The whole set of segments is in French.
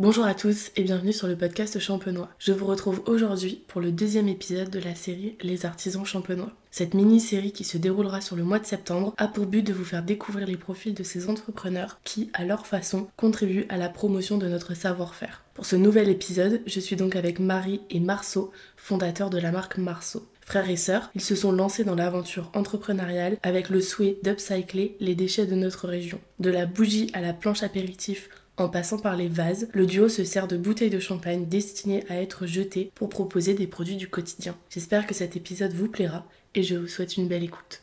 Bonjour à tous et bienvenue sur le podcast champenois. Je vous retrouve aujourd'hui pour le deuxième épisode de la série Les artisans champenois. Cette mini-série qui se déroulera sur le mois de septembre a pour but de vous faire découvrir les profils de ces entrepreneurs qui, à leur façon, contribuent à la promotion de notre savoir-faire. Pour ce nouvel épisode, je suis donc avec Marie et Marceau, fondateurs de la marque Marceau. Frères et sœurs, ils se sont lancés dans l'aventure entrepreneuriale avec le souhait d'upcycler les déchets de notre région. De la bougie à la planche apéritif en passant par les vases, le duo se sert de bouteilles de champagne destinées à être jetées pour proposer des produits du quotidien. J'espère que cet épisode vous plaira et je vous souhaite une belle écoute.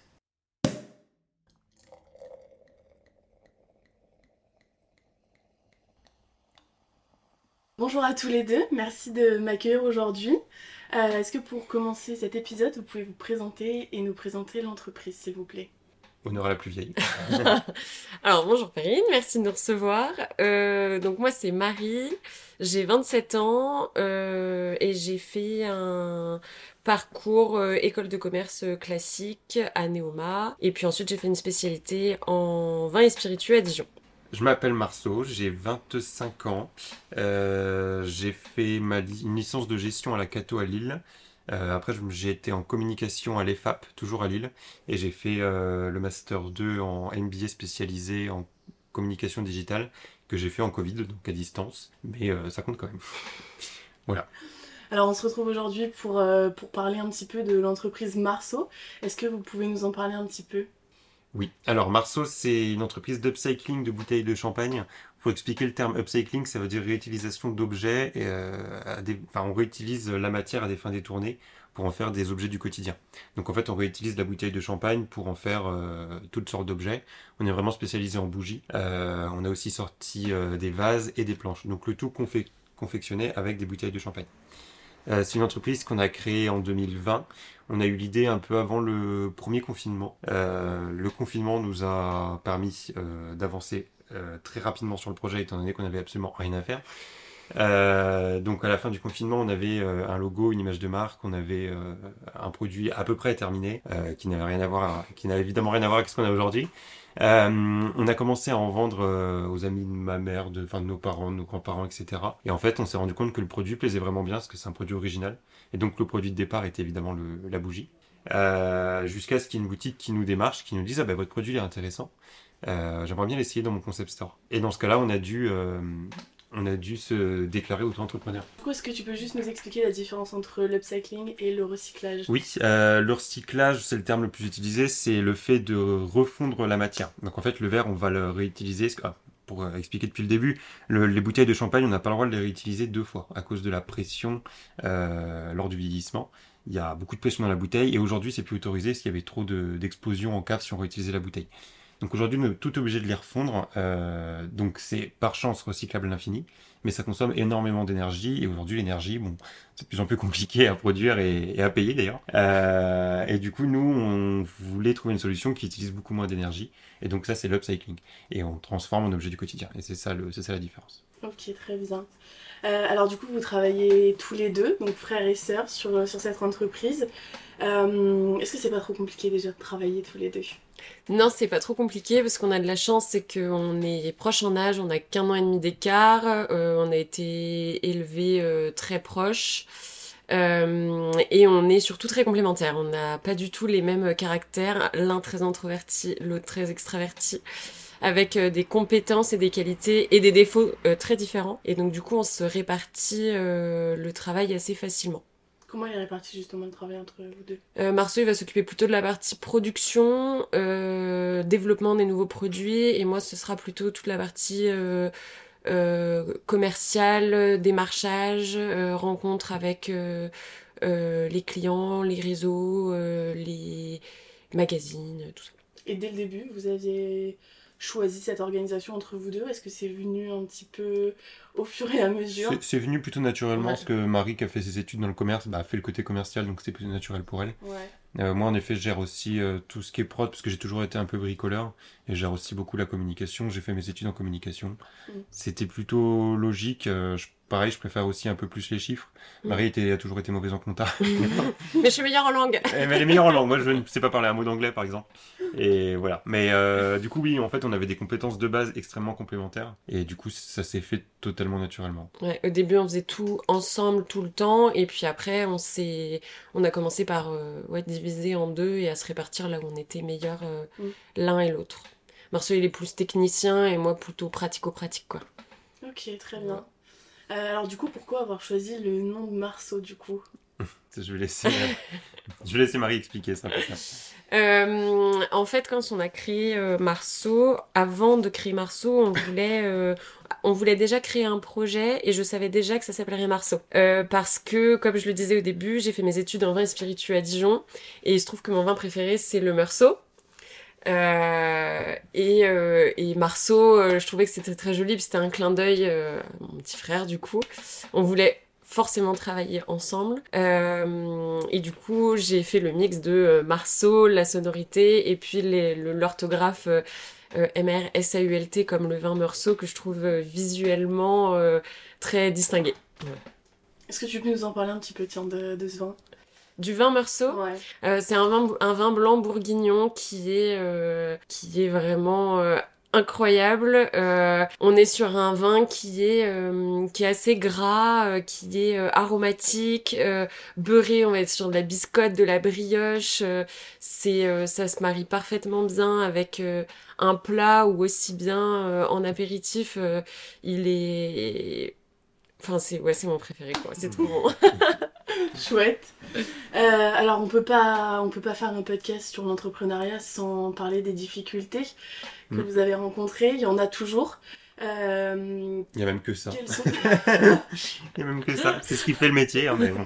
Bonjour à tous les deux, merci de m'accueillir aujourd'hui. Euh, Est-ce que pour commencer cet épisode, vous pouvez vous présenter et nous présenter l'entreprise, s'il vous plaît? Honneur à la plus vieille. Alors bonjour Perrine, merci de nous recevoir. Euh, donc moi c'est Marie, j'ai 27 ans euh, et j'ai fait un parcours euh, école de commerce classique à Neoma et puis ensuite j'ai fait une spécialité en vin et spiritueux à Dijon. Je m'appelle Marceau, j'ai 25 ans. J'ai fait ma li- une licence de gestion à la Cato à Lille. Euh, après, j'ai été en communication à l'EFAP, toujours à Lille. Et j'ai fait euh, le Master 2 en MBA spécialisé en communication digitale, que j'ai fait en Covid, donc à distance. Mais euh, ça compte quand même. voilà. Alors on se retrouve aujourd'hui pour, euh, pour parler un petit peu de l'entreprise Marceau. Est-ce que vous pouvez nous en parler un petit peu? Oui, alors Marceau, c'est une entreprise d'upcycling de bouteilles de champagne. Pour expliquer le terme upcycling, ça veut dire réutilisation d'objets. et, euh, enfin, on réutilise la matière à des fins détournées pour en faire des objets du quotidien. Donc en fait, on réutilise la bouteille de champagne pour en faire euh, toutes sortes d'objets. On est vraiment spécialisé en bougies. Euh, on a aussi sorti des vases et des planches. Donc le tout confec- confectionné avec des bouteilles de champagne. C'est une entreprise qu'on a créée en 2020. On a eu l'idée un peu avant le premier confinement. Le confinement nous a permis d'avancer euh, très rapidement sur le projet étant donné qu'on avait absolument rien à faire. Euh, donc à la fin du confinement, on avait euh, un logo, une image de marque, on avait euh, un produit à peu près terminé, qui n'avait rien à voir, qui n'avait évidemment rien à voir avec ce qu'on a aujourd'hui. On a commencé à en vendre aux amis de ma mère, de, enfin, de nos parents, de nos grands-parents, etc. Et en fait, on s'est rendu compte que le produit plaisait vraiment bien, parce que c'est un produit original. Et donc le produit de départ était évidemment le- la bougie. Euh, Jusqu'à ce qu'il y ait une boutique qui nous démarche, qui nous dise ah bah votre produit est intéressant. Euh, J'aimerais bien l'essayer dans mon concept store. Et dans ce cas-là, on a dû euh, on a dû se déclarer auto-entrepreneur. Est-ce que tu peux juste nous expliquer la différence entre l'upcycling et le recyclage? Oui, euh, le recyclage, c'est le terme le plus utilisé, c'est le fait de refondre la matière. Donc en fait, le verre, on va le réutiliser. Ah, pour expliquer depuis le début, le- les bouteilles de champagne, on n'a pas le droit de les réutiliser deux fois à cause de la pression euh, lors du vieillissement. Il y a beaucoup de pression dans la bouteille et aujourd'hui, c'est plus autorisé parce qu'il y avait trop de- d'explosions en cave si on réutilisait la bouteille. Donc aujourd'hui, on est tout obligé de les refondre. euh, donc c'est par chance recyclable à l'infini, mais ça consomme énormément d'énergie et aujourd'hui, l'énergie, bon, c'est de plus en plus compliqué à produire et, à payer d'ailleurs. Euh, et du coup, nous, on voulait trouver une solution qui utilise beaucoup moins d'énergie. Et donc ça, c'est l'upcycling. Et on transforme en objet du quotidien. Et c'est ça, ça la différence. Ok, très bien. Euh, alors du coup, vous travaillez tous les deux, donc frères et sœurs, sur, sur cette entreprise. Euh, Est-ce que c'est pas trop compliqué déjà de travailler tous les deux? Non, c'est pas trop compliqué parce qu'on a de la chance, c'est qu'on est proche en âge, on a qu'un an et demi d'écart, euh, on a été élevés euh, très proches. euh, et on est surtout très complémentaires. On n'a pas du tout les mêmes caractères, l'un très introverti, l'autre très extraverti, avec euh, des compétences et des qualités et des défauts euh, très différents. Et donc du coup, on se répartit euh, le travail assez facilement. Comment il est réparti justement le travail entre vous deux? Euh, Marceau il va s'occuper plutôt de la partie production, euh, développement des nouveaux produits, et moi ce sera plutôt toute la partie euh, commerciale, démarchage, rencontre avec les clients, les réseaux, les magazines, tout ça. Et dès le début, vous aviez choisi cette organisation entre vous deux? Est-ce que c'est venu un petit peu au fur et à mesure? C'est, c'est venu plutôt naturellement Ouais. parce que Marie, qui a fait ses études dans le commerce, bah, a fait le côté commercial, donc c'était plutôt naturel pour elle. Ouais. Euh, moi, en effet, je gère aussi euh, tout ce qui est prod, parce que j'ai toujours été un peu bricoleur, et je gère aussi beaucoup la communication. J'ai fait mes études en communication. Mm. C'était plutôt logique. euh, je- pareil, je préfère aussi un peu plus les chiffres. Mm. Marie était, a toujours été mauvaise en compta. Mais je suis meilleure en langue. Eh, elle est meilleure en langue. Moi, je ne sais pas parler un mot d'anglais, par exemple. Et voilà. Mais euh, du coup, oui, en fait, on avait des compétences de base extrêmement complémentaires. Et du coup, ça s'est fait totalement naturellement. Ouais, au début, on faisait tout ensemble tout le temps, et puis après, on s'est, on a commencé par euh, ouais, diviser en deux et à se répartir là où on était meilleurs euh, Mm. l'un et l'autre. Marceau, il est plus technicien et moi plutôt pratico-pratique, quoi. Ok, très bien. Euh, alors du coup, pourquoi avoir choisi le nom de Marceau du coup? Je vais laisser, euh, je vais laisser Marie expliquer ça. ça. Euh, en fait, quand on a créé euh, Marceau, avant de créer Marceau, on voulait, euh, on voulait déjà créer un projet et je savais déjà que ça s'appellerait Marceau. Euh, parce que, comme je le disais au début, j'ai fait mes études en vin et spiritueux à Dijon et il se trouve que mon vin préféré, c'est le Meursault. Euh, et, euh, et Marceau, euh, je trouvais que c'était très joli, puis c'était un clin d'œil euh, à mon petit frère du coup. On voulait forcément travailler ensemble. Euh, et du coup, j'ai fait le mix de euh, Marceau, la sonorité, et puis l'orthographe M-R-S-A-U-L-T comme le vin Meursault que je trouve euh, visuellement euh, très distingué. Est-ce que tu peux nous en parler un petit peu tiens, de, de ce vin? Du vin Meursault, Ouais. Euh, c'est un vin, un vin blanc bourguignon qui est, euh, qui est vraiment euh, incroyable. Euh, on est sur un vin qui est, euh, qui est assez gras, euh, qui est euh, aromatique, euh, beurré. On va être sur de la biscotte, de la brioche. euh, c'est, euh, ça se marie parfaitement bien avec euh, un plat ou aussi bien euh, en apéritif. euh, il est, enfin c'est, ouais, c'est mon préféré quoi. C'est trop bon. Chouette. Euh, alors on peut pas, on peut pas faire un podcast sur l'entrepreneuriat sans parler des difficultés que Mm. vous avez rencontrées. Il y en a toujours. Euh, Il y a même que ça. sont... Il y a même que ça. C'est ce qui fait le métier. hein, mais bon.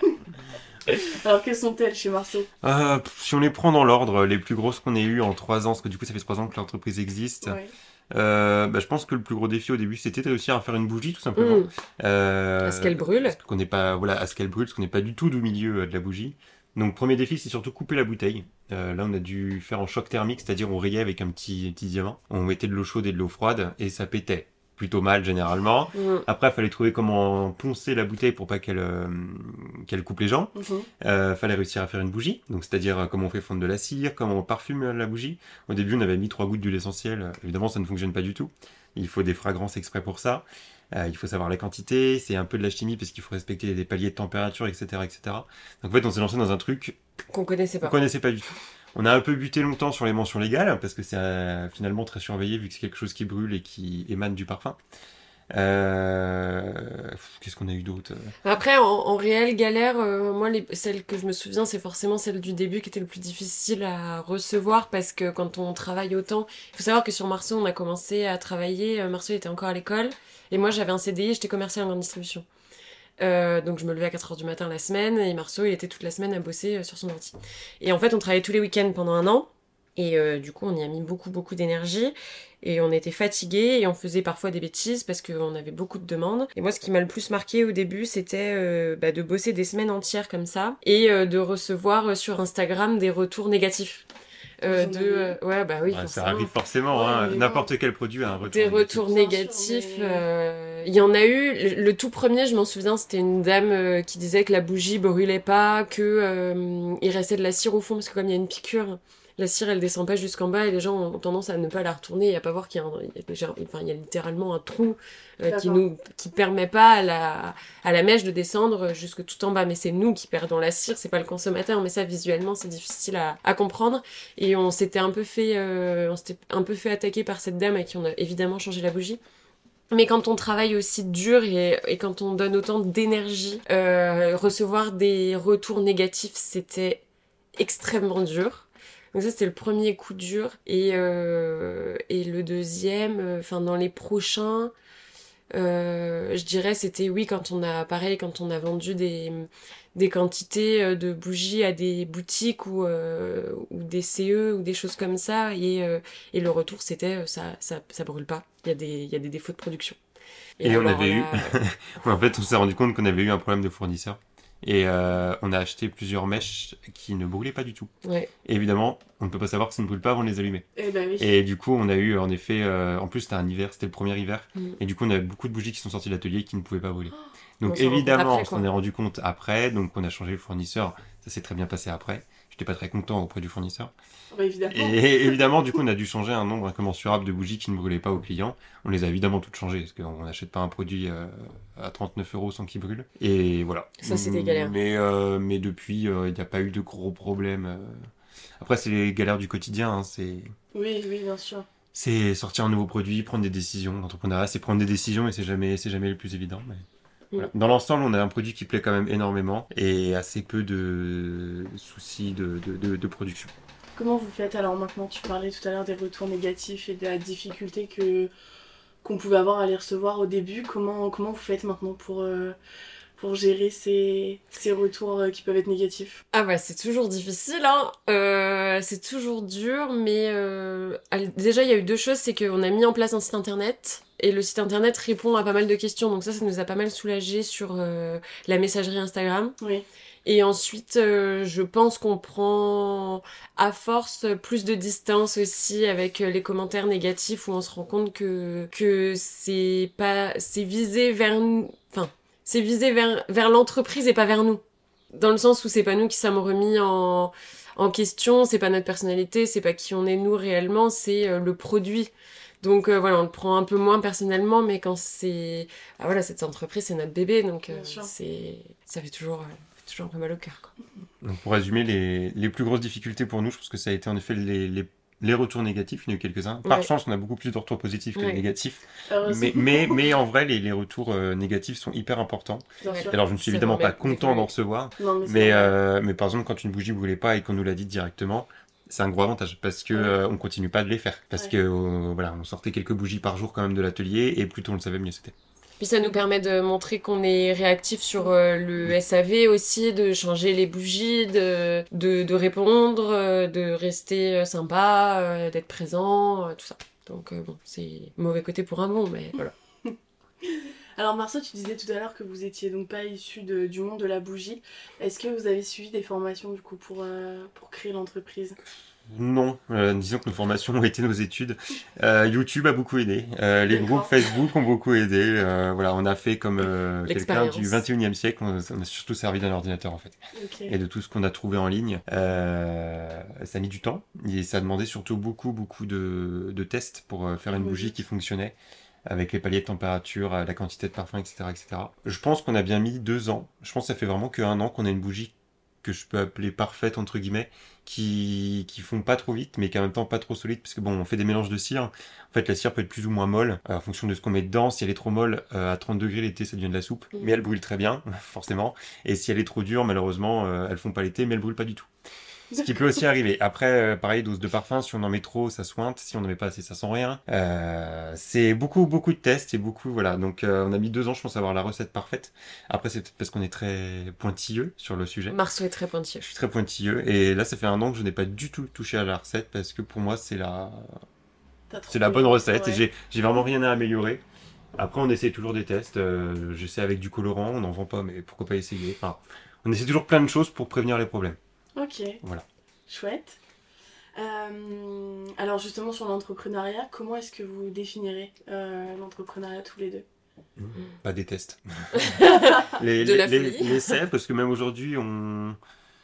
Alors quelles sont-elles chez Marceau Euh, si on les prend dans l'ordre, les plus grosses qu'on ait eues en trois ans, parce que du coup ça fait trois ans que l'entreprise existe, Ouais. Euh, bah, je pense que le plus gros défi au début c'était de réussir à faire une bougie tout simplement. Mm. Euh, À ce qu'elle brûle. Parce qu'on n'est pas, voilà, à ce qu'elle brûle, parce qu'on n'est pas du tout du milieu euh, de la bougie. Donc premier défi c'est surtout couper la bouteille. Euh, là on a dû faire en choc thermique, c'est-à-dire on rayait avec un petit, petit diamant. On mettait de l'eau chaude et de l'eau froide et ça pétait. Plutôt mal généralement. Mm. Après, il fallait trouver comment poncer la bouteille pour pas qu'elle euh, qu'elle coupe les gens. Euh, fallait réussir à faire une bougie, donc c'est-à-dire euh, comment on fait fondre de la cire, comment on parfume la bougie. Au début, on avait mis trois gouttes d'huile essentielle. Évidemment, ça ne fonctionne pas du tout. Il faut des fragrances exprès pour ça. Euh, il faut savoir la quantité. C'est un peu de la chimie parce qu'il faut respecter des paliers de température, etc., etc. Donc en fait, on s'est lancé dans un truc Qu'on connaissait qu'on pas. connaissait pas du tout. On a un peu buté longtemps sur les mentions légales parce que c'est euh, finalement très surveillé vu que c'est quelque chose qui brûle et qui émane du parfum. Euh, Qu'est-ce qu'on a eu d'autre Après, en, réelle galère, euh, moi, celle que je me souviens, c'est forcément celle du début qui était le plus difficile à recevoir parce que quand on travaille autant, il faut savoir que sur Marceau, on a commencé à travailler. euh, Marceau était encore à l'école et moi, j'avais un CDI, j'étais commercial en grande distribution. Euh, donc je me levais à 4h du matin la semaine et Marceau, il était toute la semaine à bosser euh, sur son ordi. Et en fait, on travaillait tous les week-ends pendant un an. Et euh, du coup, on y a mis beaucoup, beaucoup d'énergie. Et on était fatigués et on faisait parfois des bêtises parce qu'on avait beaucoup de demandes. Et moi, ce qui m'a le plus marqué au début, c'était bah, de bosser des semaines entières comme ça et de recevoir sur Instagram des retours négatifs. Euh, de avez euh, ouais bah oui Ouais, Ça arrive forcément, Ouais, hein. n'importe quel produit a un retour. des négatif. retours négatifs. euh, Il y en a eu. Le, le tout premier, je m'en souviens, c'était une dame euh, qui disait que la bougie brûlait pas, que euh, il restait de la cire au fond parce que comme il y a une piqûre, la cire elle descend pas jusqu'en bas et les gens ont tendance à ne pas la retourner et à pas voir qu'il y a, un- il y a déjà- enfin il y a littéralement un trou euh, qui nous qui permet pas à la à la mèche de descendre jusque tout en bas. Mais c'est nous qui perdons la cire, c'est pas le consommateur. Mais ça visuellement c'est difficile à, à comprendre et on s'était un peu fait euh, on s'était un peu fait attaquer par cette dame à qui on a évidemment changé la bougie. Mais quand on travaille aussi dur et, et quand on donne autant d'énergie, euh, recevoir des retours négatifs, c'était extrêmement dur. Donc ça, c'était le premier coup dur. Et, euh, et le deuxième, euh, enfin dans les prochains, euh, je dirais c'était oui quand on a pareil quand on a vendu des des quantités de bougies à des boutiques ou euh, ou des CE ou des choses comme ça. Et euh, et le retour c'était ça ça ça brûle pas. Il y a des il y a des défauts de production. Et on alors avait eu- En fait, on s'est rendu compte qu'on avait eu un problème de fournisseur Et euh, on a acheté plusieurs mèches qui ne brûlaient pas du tout. Ouais. Et évidemment, on ne peut pas savoir que ça ne brûle pas avant de les allumer. Eh ben oui. Et du coup, on a eu en effet, euh, en plus c'était un hiver, c'était le premier hiver, Mm. et du coup on avait beaucoup de bougies qui sont sorties de l'atelier qui ne pouvaient pas brûler. Donc On rend compte évidemment, après, on s'en est rendu compte après, donc on a changé le fournisseur, ça s'est très bien passé après. J'étais pas très content auprès du fournisseur. Bah, évidemment. Et évidemment, du coup, on a dû changer un nombre incommensurable de bougies qui ne brûlaient pas aux clients. On les a évidemment toutes changées, parce qu'on n'achète pas un produit euh, à 39 euros sans qu'il brûle. Et voilà. Ça, c'était galère. Mais, euh, mais depuis, euh, il n'y a pas eu de gros problèmes. Après, c'est les galères du quotidien. hein, C'est Oui, oui, bien sûr. c'est sortir un nouveau produit, prendre des décisions. L'entrepreneuriat, c'est prendre des décisions et c'est jamais, c'est jamais le plus évident. mais voilà. Dans l'ensemble, on a un produit qui plaît quand même énormément et assez peu de soucis de, de, de- de production. Comment vous faites alors maintenant? Tu parlais tout à l'heure des retours négatifs et de la difficulté que qu'on pouvait avoir à les recevoir au début. Comment, comment vous faites maintenant pour, euh, pour gérer ces, ces retours euh, qui peuvent être négatifs? Ah bah c'est toujours difficile, hein. Euh, c'est toujours dur, mais euh, déjà il y a eu deux choses, c'est qu'on a mis en place un site internet et le site internet répond à pas mal de questions, donc ça ça nous a pas mal soulagé sur euh, la messagerie Instagram. Oui. Et ensuite, euh, je pense qu'on prend à force plus de distance aussi avec euh, les commentaires négatifs où on se rend compte que que c'est pas c'est visé vers nous, enfin c'est visé vers vers l'entreprise et pas vers nous. Dans le sens où c'est pas nous qui sommes remis en en question, c'est pas notre personnalité, c'est pas qui on est nous réellement, c'est le produit. Donc euh, voilà, on le prend un peu moins personnellement, mais quand c'est ah voilà cette entreprise, c'est notre bébé, donc euh, c'est ça fait toujours euh, toujours un peu mal au cœur. Quoi. Donc pour résumer, les, les plus grosses difficultés pour nous, je pense que ça a été en effet les, les, les retours négatifs, il y en a eu quelques-uns. Par Ouais. chance, on a beaucoup plus de retours positifs que Ouais. de négatifs. Mais, mais, mais en vrai, les, les retours euh, négatifs sont hyper importants. Alors je ne suis évidemment pas content d'en recevoir, Non, mais mais, euh, mais par exemple, quand une bougie ne brûlait pas et qu'on nous l'a dit directement, c'est un gros avantage parce que Ouais. euh, on continue pas de les faire parce Ouais. que euh, voilà on sortait quelques bougies par jour quand même de l'atelier et plus tôt on le savait mieux c'était Puis ça nous permet de montrer qu'on est réactif sur euh, le SAV aussi, de changer les bougies, de, de, de répondre, de rester sympa, d'être présent, tout ça. Donc bon, c'est mauvais côté pour un bon, mais voilà. Alors Marceau, tu disais tout à l'heure que vous étiez donc pas issu de- du monde de la bougie. Est-ce que vous avez suivi des formations du coup pour, euh, pour créer l'entreprise? Non, euh, disons que nos formations ont été nos études. Euh, YouTube a beaucoup aidé. Euh, les groupes Facebook ont beaucoup aidé. Euh, voilà, on a fait comme euh, quelqu'un du 21e siècle. On, on a surtout servi d'un ordinateur en fait. Et de tout ce qu'on a trouvé en ligne. Euh, ça a mis du temps et ça a demandé surtout beaucoup, beaucoup de, de tests pour euh, faire une Oui. bougie qui fonctionnait avec les paliers de température, euh, la quantité de parfum, etc., etc. Je pense qu'on a bien mis deux ans. Je pense que ça fait vraiment qu'un an qu'on a une bougie que je peux appeler parfaite entre guillemets, qui qui font pas trop vite, mais qui en même temps pas trop solide, parce que bon, on fait des mélanges de cire. En fait, la cire peut être plus ou moins molle, euh, en fonction de ce qu'on met dedans. Si elle est trop molle, euh, à 30 degrés l'été, ça devient de la soupe, mais elle brûle très bien, forcément. Et si elle est trop dure, malheureusement, euh, elles font pas l'été, mais elles brûlent pas du tout. Ce qui peut aussi arriver. Après, euh, pareil, dose de parfum, si on en met trop, ça sointe. Si on en met pas assez, ça sent rien. Euh, c'est beaucoup, beaucoup de tests et beaucoup, voilà. Donc, euh, on a mis deux ans, je pense, à avoir la recette parfaite. Après, c'est peut-être parce qu'on est très pointilleux sur le sujet. Marceau est très pointilleux. Je suis très pointilleux et là ça fait un an que je n'ai pas du tout touché à la recette parce que pour moi c'est la c'est la bonne recette et Ouais. j'ai j'ai vraiment rien à améliorer. Après on essaie toujours des tests, euh, j'essaie avec du colorant, on n'en vend pas mais pourquoi pas essayer? Enfin, on essaie toujours plein de choses pour prévenir les problèmes. Ok. Voilà. Chouette. Euh, alors justement sur l'entrepreneuriat, comment est-ce que vous définirez euh, l'entrepreneuriat tous les deux Pas des tests. les, De la les, parce que même aujourd'hui on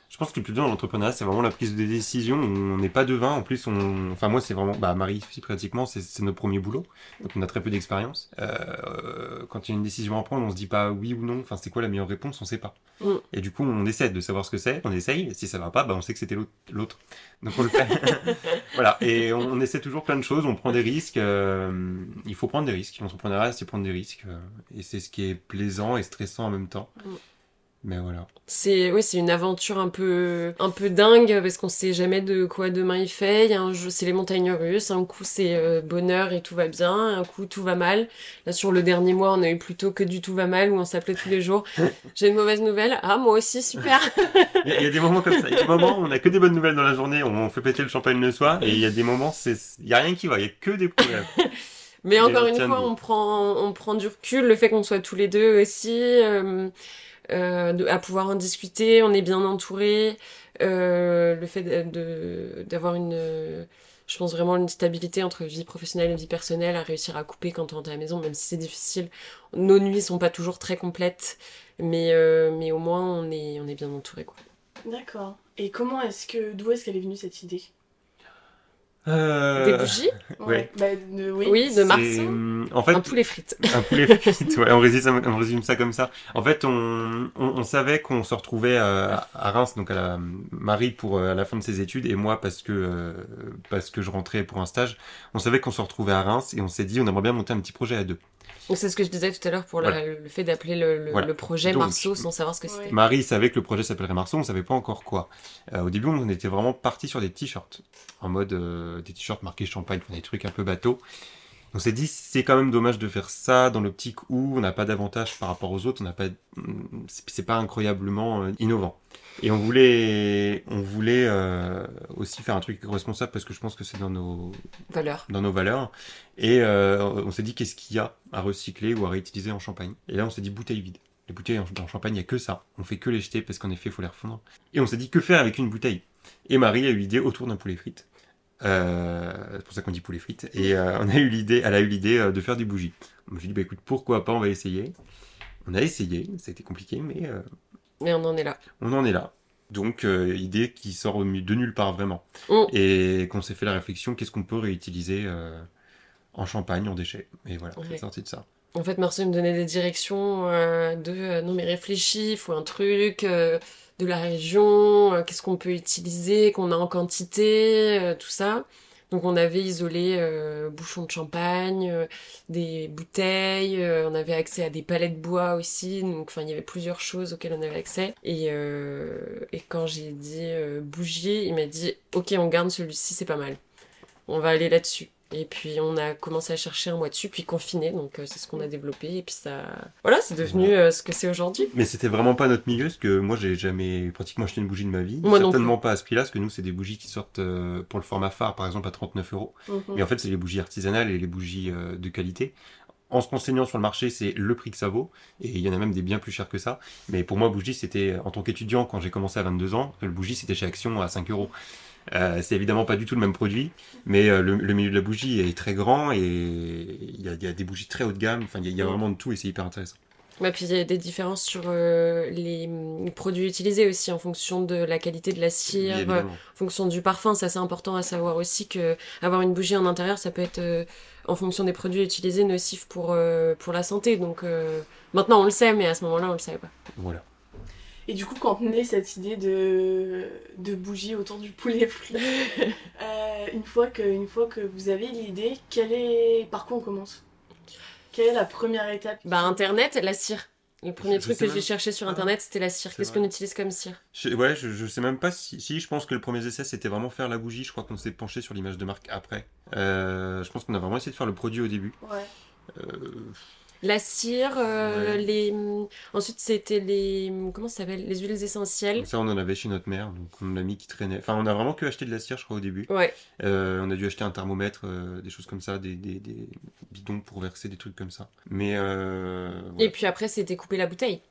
je pense que le plus dur dans l'entrepreneuriat, c'est vraiment la prise de décision. On n'est pas devin. En plus, on, enfin moi, c'est vraiment, bah Marie, aussi, pratiquement, c'est, notre premier boulot, donc on a très peu d'expérience. Euh, quand il y a une décision à prendre, on se dit pas oui ou non. Enfin, c'est quoi la meilleure réponse? On sait pas. Mm. Et du coup, on essaie de savoir ce que c'est. On essaye. Si ça va pas, bah on sait que c'était l'autre. l'autre. Donc on le fait. voilà. Et on, on essaie toujours plein de choses. On prend des risques. euh, il faut prendre des risques. L'entrepreneuriat, c'est prendre des risques. euh, et c'est ce qui est plaisant et stressant en même temps. Mm. Mais voilà. C'est oui, c'est une aventure un peu un peu dingue parce qu'on sait jamais de quoi demain il fait. Il y a un jeu, c'est les montagnes russes. Un coup c'est euh, bonheur et tout va bien, un coup tout va mal. Là sur le dernier mois, on a eu plutôt que du tout va mal où on s'appelait tous les jours. J'ai une mauvaise nouvelle. Ah moi aussi super. Il y, a- il y a des moments comme ça. Il y a des moments où on a que des bonnes nouvelles dans la journée, on fait péter le champagne le soir, et il y a des moments, c'est, il y a rien qui va, il y a que des problèmes. Mais encore une fois, on prend on prend du recul. Le fait qu'on soit tous les deux aussi. euh, de, à pouvoir en discuter, on est bien entouré. Euh, le fait d'avoir une, je pense vraiment une stabilité entre vie professionnelle et vie personnelle, à réussir à couper quand on est à la maison, même si c'est difficile. Nos nuits sont pas toujours très complètes, mais euh, mais au moins on est on est bien entouré. D'accord. Et comment est-ce que d'où est-ce qu'elle est venue cette idée? Euh, Des bougies Ouais. Bah, de- oui. Oui, de Marceau. hum, En fait, Un poulet frites. Un poulet frites, ouais, on résume, on résume ça comme ça. En fait, on, on, on savait qu'on se retrouvait à, à Reims, donc à la Marie pour euh, à la fin de ses études, et moi parce que euh, parce que je rentrais pour un stage. On savait qu'on se retrouvait à Reims, et on s'est dit on aimerait bien monter un petit projet à deux. Donc c'est ce que je disais tout à l'heure pour la- le fait d'appeler le, le, Voilà. le projet Donc, Marceau sans savoir ce que c'était. Marie savait que le projet s'appellerait Marceau, on savait pas encore quoi. Euh, au début, on était vraiment parti sur des t-shirts, en mode euh, des t-shirts marqués champagne, des trucs un peu bateau. On s'est dit c'est quand même dommage de faire ça dans l'optique où on n'a pas d'avantage par rapport aux autres, on n'a pas, c'est c'est pas incroyablement euh, innovant. Et on voulait, on voulait euh, aussi faire un truc responsable parce que je pense que c'est dans nos, Valeur. dans nos valeurs. Et euh, on s'est dit qu'est-ce qu'il y a à recycler ou à réutiliser en champagne. Et là, on s'est dit bouteille vide. Les bouteilles en, champagne, il n'y a que ça. On fait que les jeter parce qu'en effet, il faut les refondre. Et on s'est dit que faire avec une bouteille. Et Marie a eu l'idée autour d'un poulet frites. Euh, c'est pour ça qu'on dit poulet frites. Et on a eu l'idée, elle a eu l'idée de faire du bougie. Je me suis dit, bah écoute, pourquoi pas, on va essayer. On a essayé, ça a été compliqué, mais euh, Mais on en est là. on en est là. Donc, euh, idée qui sort de nulle part vraiment. Mm. Et qu'on s'est fait la réflexion, qu'est-ce qu'on peut réutiliser euh, en champagne, en déchets. Et voilà, Ouais. c'est sorti de ça. En fait, Marceau me donnait des directions euh, de non mais réfléchis, il faut un truc de la région, qu'est-ce qu'on peut utiliser, qu'on a en quantité, tout ça. Donc on avait isolé euh, bouchons de champagne, euh, des bouteilles, euh, on avait accès à des palettes bois aussi, donc enfin il y avait plusieurs choses auxquelles on avait accès. Et, et quand j'ai dit bougie, il m'a dit ok on garde celui-ci, c'est pas mal. On va aller là-dessus. Et puis on a commencé à chercher un mois dessus, puis confiné, donc euh, c'est ce qu'on a développé, et puis ça... Voilà, c'est devenu euh, ce que c'est aujourd'hui. Mais c'était vraiment pas notre milieu, parce que moi, j'ai jamais pratiquement acheté une bougie de ma vie. Moi non Certainement pas à ce prix-là, parce que nous, c'est des bougies qui sortent euh, pour le format phare, par exemple, à 39 euros. Mhm. Mais en fait, c'est les bougies artisanales et les bougies de qualité. En se renseignant sur le marché, c'est le prix que ça vaut. Et il y en a même des bien plus chers que ça. Mais pour moi, bougie, c'était, en tant qu'étudiant, quand j'ai commencé à 22 ans, le bougie, c'était chez Action à 5 euros. Euh, c'est évidemment pas du tout le même produit, mais euh, le, le milieu de la bougie est très grand et il y a, il y a des bougies très haut de gamme. Enfin, il y a, il y a Mm. vraiment de tout et c'est hyper intéressant. Ouais, puis il y a des différences sur euh, les hum, produits utilisés aussi, en fonction de la qualité de la cire, en fonction du parfum. C'est important à savoir aussi que avoir une bougie en intérieur, ça peut être, en fonction des produits utilisés, nocif pour, pour la santé. Donc maintenant, on le sait, mais à ce moment-là, on le savait pas. Voilà. Et du coup, quand naît cette idée de, de bougie autour du poulet frit, euh, une, fois que, une fois que vous avez l'idée, quelle est... par quoi on commence? Quelle est la première étape? Bah, Internet, la cire. Le premier Je truc que j'ai cherché sur Internet, c'était la cire. Qu'est-ce qu'on utilise comme cire? Je, ouais, je, je sais même pas si, si. Je pense que le premier essai c'était vraiment faire la bougie. Je crois qu'on s'est penché sur l'image de marque après. Euh, je pense qu'on a vraiment essayé de faire le produit au début. Ouais. Euh, La cire, euh, Ouais. les... Ensuite, c'était les... Comment ça s'appelle Les huiles essentielles. ça, on en avait chez notre mère, donc on l'a mis qui traînait. Enfin, on a vraiment que acheté de la cire, je crois, au début. Ouais. Euh, on a dû acheter un thermomètre, euh, des choses comme ça, des, des, des bidons pour verser des trucs comme ça. Mais voilà. Et puis après, c'était couper la bouteille.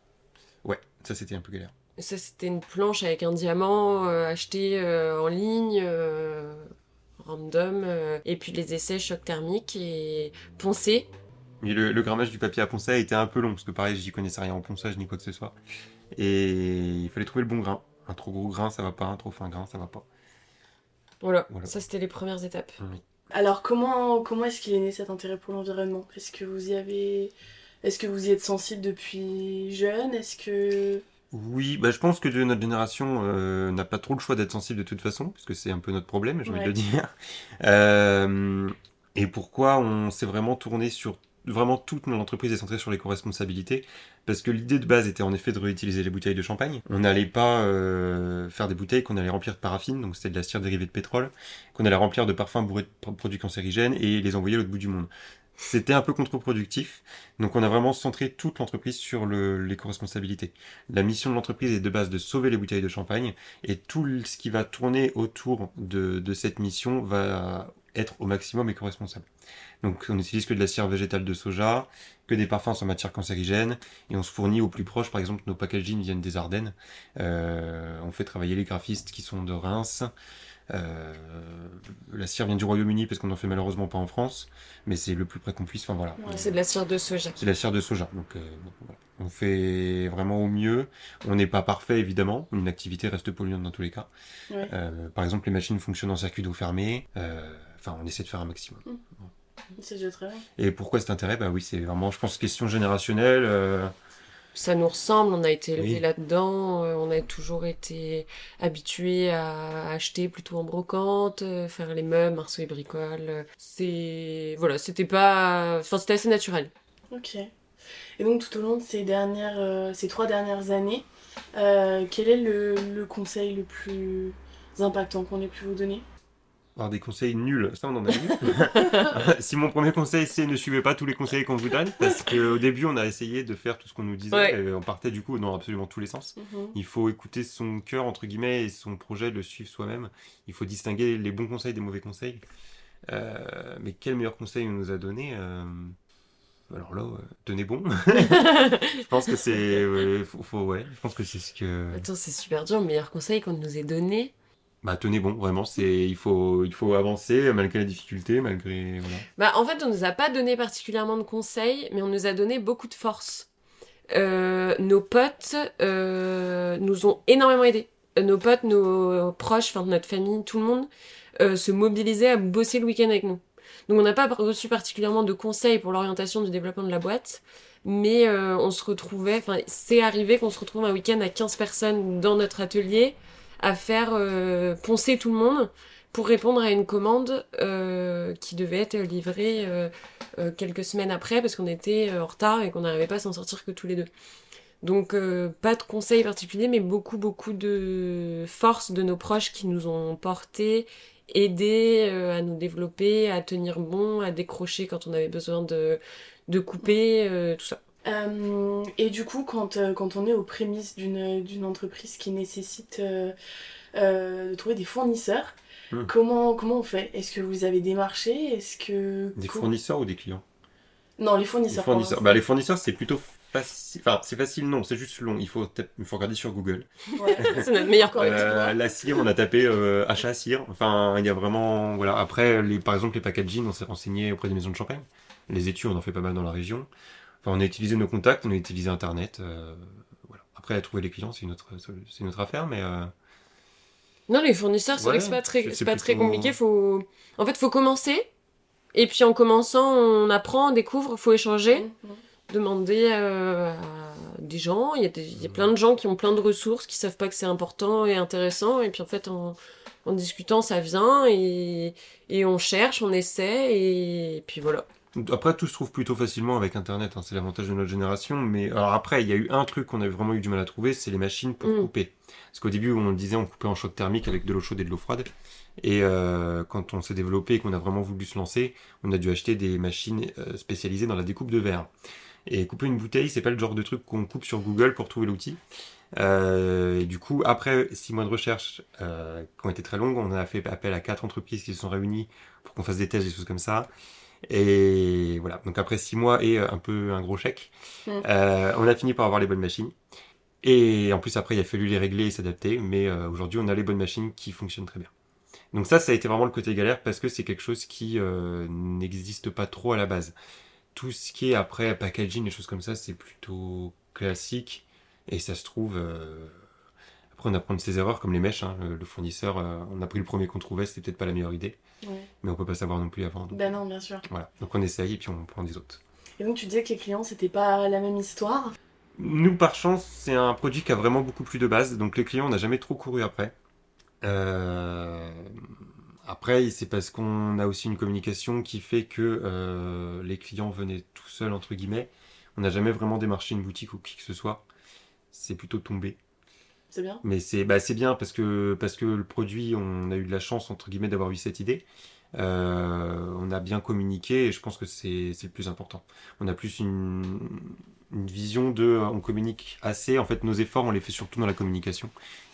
ouais, ça c'était un peu galère. Ça, c'était une planche avec un diamant acheté en ligne, random. euh, et puis les essais choc thermique et poncé. Mais le, le grammage du papier à poncer a été un peu long, parce que pareil, j'y connaissais rien en ponçage ni quoi que ce soit. Et il fallait trouver le bon grain. Un trop gros grain, ça va pas, un trop fin grain, ça va pas. Voilà, Voilà. ça c'était les premières étapes. Alors comment, comment est-ce qu'il est né cet intérêt pour l'environnement? Est-ce que vous y avez... Est-ce que vous y êtes sensible depuis jeune? Est-ce que... Oui, bah, je pense que notre génération euh, n'a pas trop le choix d'être sensible de toute façon, parce que c'est un peu notre problème, j'ai envie de le dire. Euh, et pourquoi on s'est vraiment tourné sur... Vraiment toute notre entreprise est centrée sur l'éco-responsabilité, parce que l'idée de base était en effet de réutiliser les bouteilles de champagne. On n'allait pas euh, faire des bouteilles qu'on allait remplir de paraffine, donc c'était de la cire dérivée de pétrole, qu'on allait remplir de parfums bourrés de pro- produits cancérigènes et les envoyer à l'autre bout du monde. C'était un peu contre-productif, donc on a vraiment centré toute l'entreprise sur l'éco-responsabilité. La mission de l'entreprise est de base de sauver les bouteilles de champagne et tout ce qui va tourner autour de, de cette mission va être au maximum éco-responsable. Donc on n'utilise que de la cire végétale de soja, que des parfums sans matière cancérigène, et on se fournit au plus proche, par exemple nos packaging viennent des Ardennes, euh, on fait travailler les graphistes qui sont de Reims, euh, la cire vient du Royaume-Uni parce qu'on n'en fait malheureusement pas en France, mais c'est le plus près qu'on puisse. Enfin voilà. Ouais. C'est de la cire de soja. C'est la cire de soja. Donc euh, voilà. On fait vraiment au mieux. On n'est pas parfait évidemment. Une activité reste polluante dans tous les cas. Ouais. Euh, par exemple, les machines fonctionnent en circuit d'eau fermé. Euh, Enfin, on essaie de faire un maximum. C'est déjà très bien. Et pourquoi cet intérêt? Bah oui, c'est vraiment, je pense, question générationnelle. euh, Ça nous ressemble, on a été élevés Oui. là-dedans, euh, on a toujours été habitués à acheter plutôt en brocante, euh, faire les meubles, marceau et bricole. euh, C'est voilà, c'était pas, enfin c'était assez naturel. Ok. Et donc tout au long de ces dernières, euh, ces trois dernières années, euh, quel est le, le conseil le plus impactant qu'on ait pu vous donner? Avoir des conseils nuls, ça on en a eu. si mon premier conseil c'est ne suivez pas tous les conseils qu'on vous donne, parce qu'au début on a essayé de faire tout ce qu'on nous disait, Ouais. et on partait du coup dans absolument tous les sens. Il faut écouter son cœur, entre guillemets, et son projet, le suivre soi-même. Il faut distinguer les bons conseils des mauvais conseils. Euh, mais quel meilleur conseil on nous a donné euh, Alors là, tenez bon. je pense que c'est... ouais, faut, faut- ouais, je pense que c'est ce que... Attends, c'est super dur, le meilleur conseil qu'on nous ait donné. Bah tenez bon, vraiment, c'est... Il faut, il faut avancer malgré la difficulté, malgré... Voilà. Bah, en fait, on nous a pas donné particulièrement de conseils, mais on nous a donné beaucoup de force. Euh, nos potes euh, nous ont énormément aidés. Euh, Nos potes, nos proches, enfin notre famille, tout le monde euh, se mobilisait à bosser le week-end avec nous. Donc on n'a pas reçu particulièrement de conseils pour l'orientation du développement de la boîte, mais euh, on se retrouvait, enfin c'est arrivé qu'on se retrouve un week-end à 15 personnes dans notre atelier à faire euh, poncer tout le monde pour répondre à une commande euh, qui devait être livrée quelques semaines après parce qu'on était en retard et qu'on n'arrivait pas à s'en sortir que tous les deux. Donc pas de conseils particuliers, mais beaucoup beaucoup de force de nos proches qui nous ont portés, aidés euh, à nous développer, à tenir bon, à décrocher quand on avait besoin de, de couper, euh, tout ça. Euh, et du coup, quand, euh, quand on est aux prémices d'une d'une entreprise qui nécessite euh, euh, de trouver des fournisseurs, Hmm. comment, comment on fait? Est-ce que vous avez démarché Est-ce que... Des fournisseurs ou des clients? Non, les Les fournisseurs. fournisseurs, pardon. bah, les fournisseurs c'est plutôt facile... Enfin, c'est facile, non, c'est juste long. Il faut, il faut regarder sur Google. Ouais. C'est notre meilleur Correct. Euh, la cire, on a tapé euh, achat cire. Enfin, il y a vraiment, voilà. Après, les, par exemple, les packaging, on s'est renseigné auprès des maisons de champagne. Les études, on en fait pas mal dans la région. Enfin, on a utilisé nos contacts, on a utilisé Internet. euh, voilà. Après, trouver les clients, c'est une autre, c'est une autre affaire, mais euh, Non, les fournisseurs, c'est vrai que c'est pas très, c'est- pas très compliqué. Faut... En fait, faut commencer. Et puis en commençant, on apprend, on découvre, faut échanger, Mhm. Demander euh, à des gens. Il y, a des- il y a plein de gens qui ont plein de ressources, qui savent pas que c'est important et intéressant. Et puis en fait, en, en discutant, ça vient et, et on cherche, on essaie et, puis voilà. après, tout se trouve plutôt facilement avec Internet. hein, c'est l'avantage de notre génération. Mais alors après, il y a eu un truc qu'on a vraiment eu du mal à trouver, c'est les machines pour Mm. couper. Parce qu'au début, on le disait, on coupait en choc thermique avec de l'eau chaude et de l'eau froide. Et euh, quand on s'est développé et qu'on a vraiment voulu se lancer, on a dû acheter des machines euh, spécialisées dans la découpe de verre. Et couper une bouteille, c'est pas le genre de truc qu'on coupe sur Google pour trouver l'outil. Euh, et du coup, après six mois de recherche euh, qui ont été très longues, on a fait appel à quatre entreprises qui se sont réunies pour qu'on fasse des tests, des choses comme ça. Et voilà. Donc après six mois et euh, un peu un gros chèque, Mm. euh, on a fini par avoir les bonnes machines. Et en plus après, il a fallu les régler et s'adapter. Mais aujourd'hui, on a les bonnes machines qui fonctionnent très bien. Donc ça, ça a été vraiment le côté galère parce que c'est quelque chose qui n'existe pas trop à la base. Tout ce qui est après packaging, des choses comme ça, c'est plutôt classique. Et ça se trouve... euh, Après, on apprend de ses erreurs, comme les mèches. hein. Le, le fournisseur, euh, on a pris le premier qu'on trouvait, c'était peut-être pas la meilleure idée. Ouais. Mais on peut pas savoir non plus avant. donc, Ben non, bien sûr. Voilà. Donc on essaye et puis on prend des autres. Et donc tu disais que les clients, c'était pas la même histoire? Nous, par chance, c'est un produit qui a vraiment beaucoup plus de base, donc les clients, on n'a jamais trop couru après. Euh, Après, c'est parce qu'on a aussi une communication qui fait que euh, les clients venaient tout seuls, entre guillemets. On n'a jamais vraiment démarché une boutique ou qui que ce soit. C'est plutôt tombé. C'est bien. Mais c'est bah, bien parce que, parce que le produit, on a eu de la chance, entre guillemets, d'avoir eu cette idée. Euh, on a bien communiqué et je pense que c'est le plus important. On a plus une, une vision de on communique assez. En fait, nos efforts, on les fait surtout dans la communication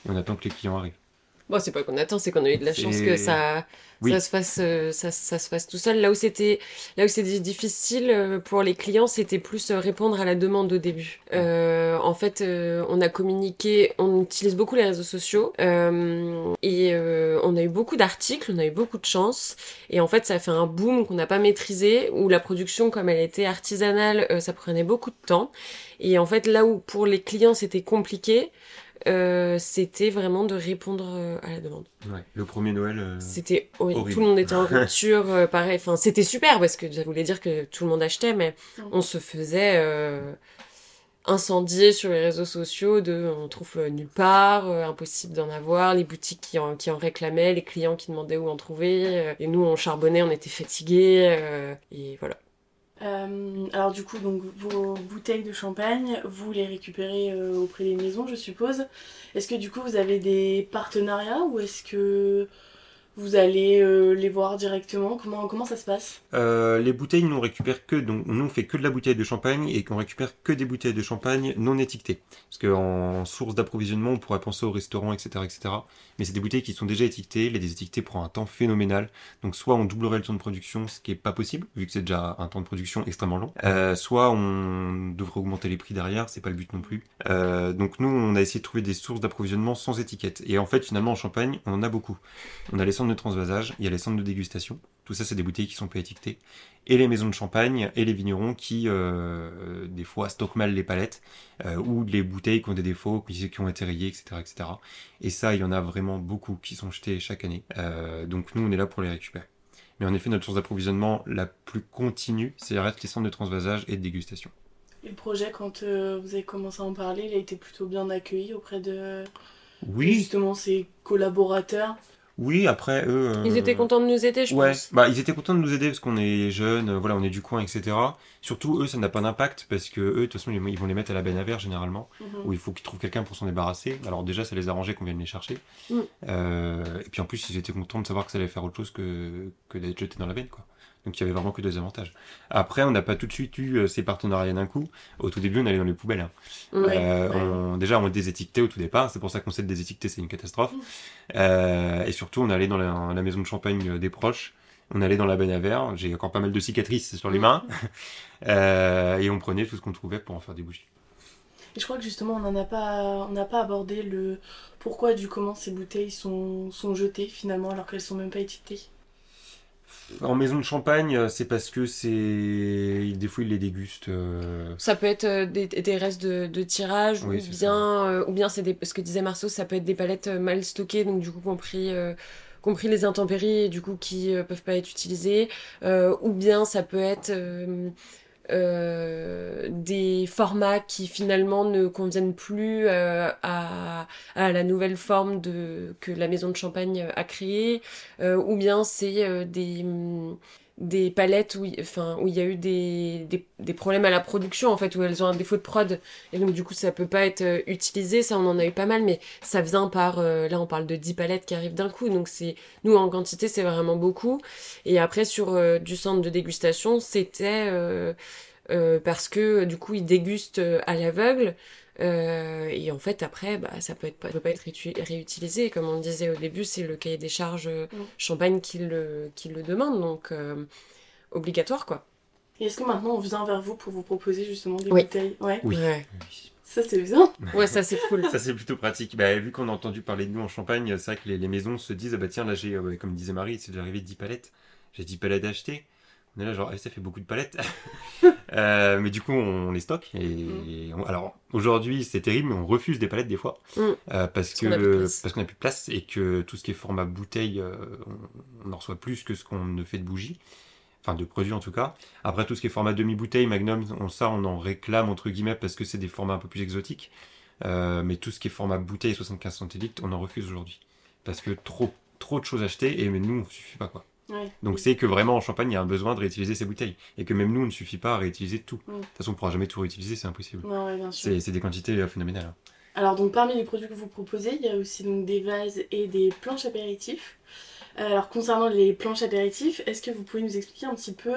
et on attend que les clients arrivent. Bon, c'est pas qu'on attend, c'est qu'on a eu de la chance que ça, Oui. ça se fasse, euh, ça, ça se fasse tout seul. Là où c'était, là où c'était difficile euh, pour les clients, c'était plus euh, répondre à la demande au début. Euh, en fait, euh, on a communiqué, on utilise beaucoup les réseaux sociaux euh, et on a eu beaucoup d'articles, on a eu beaucoup de chance et en fait, ça a fait un boom qu'on n'a pas maîtrisé où la production, comme elle était artisanale, ça prenait beaucoup de temps. Et en fait, là où pour les clients c'était compliqué, euh, c'était vraiment de répondre euh, à la demande. Ouais. Le premier Noël. euh, C'était horrible. horrible. Tout le monde était en rupture, euh, pareil. Enfin, c'était super parce que ça voulait dire que tout le monde achetait, mais on se faisait euh, incendier sur les réseaux sociaux de on trouve nulle part, euh, impossible d'en avoir, les boutiques qui en, qui en réclamaient, les clients qui demandaient où en trouver, euh, et nous on charbonnait, on était fatigués, euh, et voilà. Euh, alors du coup, donc vos bouteilles de champagne, vous les récupérez euh, auprès des maisons, je suppose. Est-ce que du coup vous avez des partenariats ou est-ce que vous allez euh, les voir directement comment, comment ça se passe? Euh, les bouteilles, nous on récupère que, donc nous on fait que de la bouteille de champagne et qu'on récupère que des bouteilles de champagne non étiquetées. Parce qu'en source d'approvisionnement, on pourrait penser au restaurant, etc., etc. Mais c'est des bouteilles qui sont déjà étiquetées. Les désétiqueter prend un temps phénoménal. Donc soit on doublerait le temps de production, ce qui est pas possible vu que c'est déjà un temps de production extrêmement long. Euh, soit on devrait augmenter les prix derrière, c'est pas le but non plus. Donc nous on a essayé de trouver des sources d'approvisionnement sans étiquette. Et en fait finalement en Champagne, on en a beaucoup. On a les centres de transvasage, il y a les centres de dégustation. Tout ça, c'est des bouteilles qui sont pas étiquetées. Et les maisons de champagne et les vignerons qui, euh, des fois, stockent mal les palettes euh, ou les bouteilles qui ont des défauts, qui, qui ont été rayées, etc., etc. Et ça, il y en a vraiment beaucoup qui sont jetés chaque année. Euh, donc nous, on est là pour les récupérer. Mais en effet, notre source d'approvisionnement la plus continue, c'est reste les centres de transvasage et de dégustation. Et le projet, quand euh, vous avez commencé à en parler, il a été plutôt bien accueilli auprès de Oui, justement ses collaborateurs. Oui. Après, eux. euh, Ils étaient contents de nous aider, je ouais, pense. bah ils étaient contents de nous aider parce qu'on est jeunes, euh, voilà, on est du coin, etc. Surtout eux, ça n'a pas d'impact parce que eux, de toute façon, ils vont les mettre à la benne à verre généralement, Mhm. où il faut qu'ils trouvent quelqu'un pour s'en débarrasser. Alors déjà, ça les arrangeait qu'on vienne les chercher. Mm. Euh, et puis en plus, ils étaient contents de savoir que ça allait faire autre chose que, que d'être jeté dans la benne, quoi. Donc il y avait vraiment que des avantages. Après, on n'a pas tout de suite eu euh, ces partenariats d'un coup. Au tout début, on allait dans les poubelles. hein. Ouais. Euh, ouais. on- déjà, on désétiquetait au tout départ. C'est pour ça qu'on sait que désétiqueter, c'est une catastrophe. Euh, et surtout, on allait dans la, la maison de champagne euh, des proches. On allait dans la benne à verre. J'ai encore pas mal de cicatrices sur les mains. Euh, et on prenait tout ce qu'on trouvait pour en faire des bougies. Et je crois que justement, on pas, n'a pas abordé le pourquoi du comment ces bouteilles sont, sont jetées finalement alors qu'elles sont même pas étiquetées. En maison de champagne, euh, c'est parce que c'est. Des fois, ils les dégustent. euh, Ça peut être euh, des, des restes de, de tirage Oui, ou bien, euh, ou bien c'est des, ce que disait Marceau, ça peut être des palettes mal stockées, donc du coup compris, euh, compris les intempéries, et du coup qui peuvent pas être utilisées, ou bien ça peut être euh, des formats qui finalement ne conviennent plus euh, à, la nouvelle forme de, que la maison de champagne a créée, euh, ou bien c'est des des palettes où, enfin, où il y a eu des, des, problèmes à la production en fait où elles ont un défaut de prod. Et donc du coup ça peut pas être euh, utilisé. Ça on en a eu pas mal mais ça vient par euh, là on parle de 10 palettes qui arrivent d'un coup. Donc c'est nous en quantité c'est vraiment beaucoup. Et après sur euh, du centre de dégustation c'était parce que du coup ils dégustent à l'aveugle euh, et en fait après bah, ça peut être pas, peut pas être réutilisé comme on le disait au début c'est le cahier des charges euh, Mm. champagne qui le, qui le demande donc euh, obligatoire quoi Et est-ce que maintenant on vient vers vous pour vous proposer justement des Oui. bouteilles? Ouais. Oui. ouais, Ça c'est bien. ouais ça c'est cool Ça, c'est plutôt pratique. Bah, vu qu'on a entendu parler de nous en Champagne, c'est vrai que les, les maisons se disent Ah bah tiens, là, j'ai, euh, comme disait Marie, c'est déjà arrivé 10 palettes. J'ai 10 palettes à acheter. On est là, genre, Eh, ça fait beaucoup de palettes. Euh, mais du coup, on les stocke. Et on- alors, aujourd'hui, c'est terrible, mais on refuse des palettes des fois. Mm. Euh, parce qu'on a plus de place. plus de et que tout ce qui est format bouteille, euh, on, on en reçoit plus que ce qu'on ne fait de bougies. Enfin, de produits en tout cas. Après, tout ce qui est format demi-bouteille, Magnum, on, ça, on en réclame entre guillemets parce que c'est des formats un peu plus exotiques. Mais tout ce qui est format bouteille 75 centilitres, on en refuse aujourd'hui. Parce que trop, trop de choses achetées et mais nous, on ne suffit pas quoi. Ouais. Donc c'est que vraiment en Champagne, il y a un besoin de réutiliser ces bouteilles. Et que même nous, on ne suffit pas à réutiliser tout. Mm. De toute façon, on ne pourra jamais tout réutiliser, c'est impossible. Ouais. C'est des quantités euh, phénoménales. hein. Alors donc parmi les produits que vous proposez, il y a aussi donc des vases et des planches apéritifs. Euh, Alors concernant les planches apéritifs, est-ce que vous pouvez nous expliquer un petit peu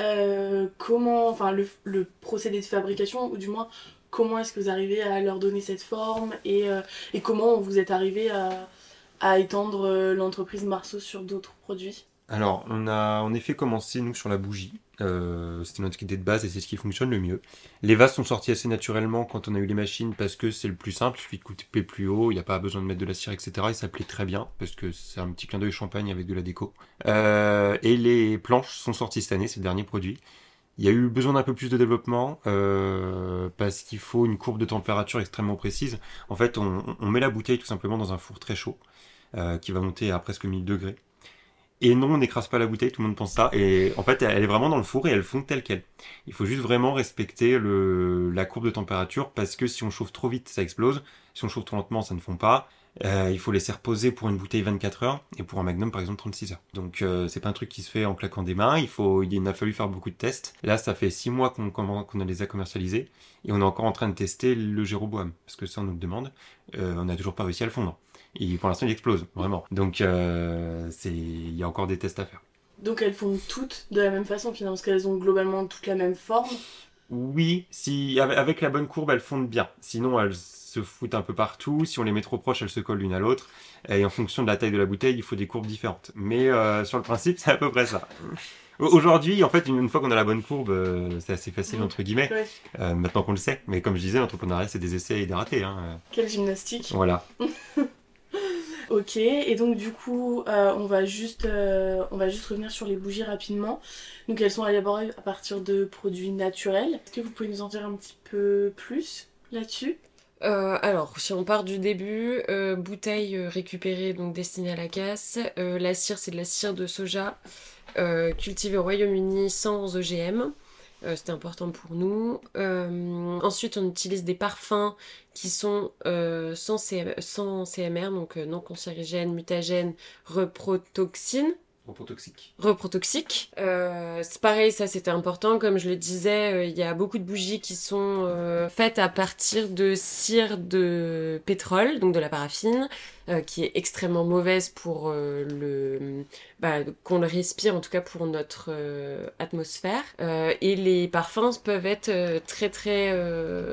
euh, comment, enfin le, le procédé de fabrication ou du moins comment est-ce que vous arrivez à leur donner cette forme et, euh, et comment vous êtes arrivé à, à étendre l'entreprise Marceau sur d'autres produits? Alors, on a en effet commencé, nous, sur la bougie. Euh, C'était notre idée de base et c'est ce qui fonctionne le mieux. Les vases sont sortis assez naturellement quand on a eu les machines parce que c'est le plus simple, il suffit de couper plus haut, il n'y a pas besoin de mettre de la cire, etc. Et ça plaît très bien parce que c'est un petit clin d'œil champagne avec de la déco. Euh, et les planches sont sorties cette année, c'est le dernier produit. Il y a eu besoin d'un peu plus de développement euh, parce qu'il faut une courbe de température extrêmement précise. En fait, on, on met la bouteille tout simplement dans un four très chaud qui va monter à presque 1000 degrés. Et non, on n'écrase pas la bouteille, tout le monde pense ça. Et en fait, elle est vraiment dans le four et elle fond telle qu'elle. Il faut juste vraiment respecter la courbe de température parce que si on chauffe trop vite, ça explose. Si on chauffe trop lentement, ça ne fond pas. Euh, il faut laisser reposer pour une bouteille 24 heures et pour un magnum par exemple 36 heures. Donc euh, c'est pas un truc qui se fait en claquant des mains, il faut il a fallu faire beaucoup de tests. Là ça fait 6 mois qu'on qu'on les a commercialisés et on est encore en train de tester le Jéroboam parce que ça on nous le demande. Euh, on n'a toujours pas réussi à le fondre. Et pour l'instant il explose vraiment. Donc euh, c'est il y a encore des tests à faire. Donc elles font toutes de la même façon finalement parce qu'elles ont globalement toutes la même forme. Oui, si avec- la bonne courbe elles fondent bien. Sinon elles se foutent un peu partout. Si on les met trop proches, elles se collent l'une à l'autre. Et en fonction de la taille de la bouteille, il faut des courbes différentes. Mais euh, sur le principe, c'est à peu près ça. Au- Aujourd'hui, en fait, une, fois qu'on a la bonne courbe, euh, c'est assez facile entre guillemets. Ouais. Euh, maintenant qu'on le sait. Mais comme je disais, l'entrepreneuriat, c'est des essais et des ratés. Hein. Quelle gymnastique. Voilà. Ok, et donc du coup, euh, on, va juste, euh, on va juste revenir sur les bougies rapidement. Donc elles sont élaborées à partir de produits naturels. Est-ce que vous pouvez nous en dire un petit peu plus là-dessus? Euh, alors, si on part du début, bouteille récupérée, donc destinée à la casse. La cire, c'est de la cire de soja cultivée au Royaume-Uni sans OGM. Euh, C'était important pour nous. Euh, ensuite, on utilise des parfums qui sont euh, sans, sans CMR, donc euh, non cancérigènes, mutagènes, reprotoxines toxique. reprotoxiques. Euh, c'est pareil, ça c'était important. Comme je le disais, euh, il y a beaucoup de bougies qui sont euh, faites à partir de cire de pétrole, donc de la paraffine, qui est extrêmement mauvaise pour le, bah, qu'on le respire, en tout cas pour notre atmosphère. Et les parfums peuvent être très très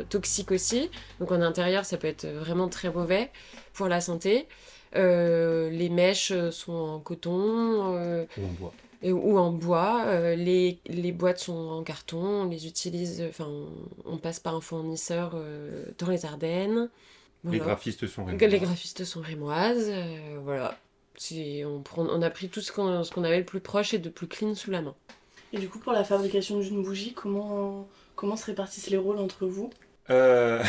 toxiques aussi. Donc en intérieur, ça peut être vraiment très mauvais pour la santé. Euh, les mèches euh, sont en coton euh, Ou en bois. et- ou en bois. Euh, les, les boîtes sont en carton. On les utilise, enfin, on, on passe par un fournisseur euh, dans les Ardennes. Les graphistes sont Les rémunérés. graphistes sont rémoises. euh, voilà. On, prend, on a pris tout ce qu'on ce qu'on avait le plus proche et de plus clean sous la main. Et du coup, pour la fabrication d'une bougie, comment, comment se répartissent les rôles entre vous? Euh,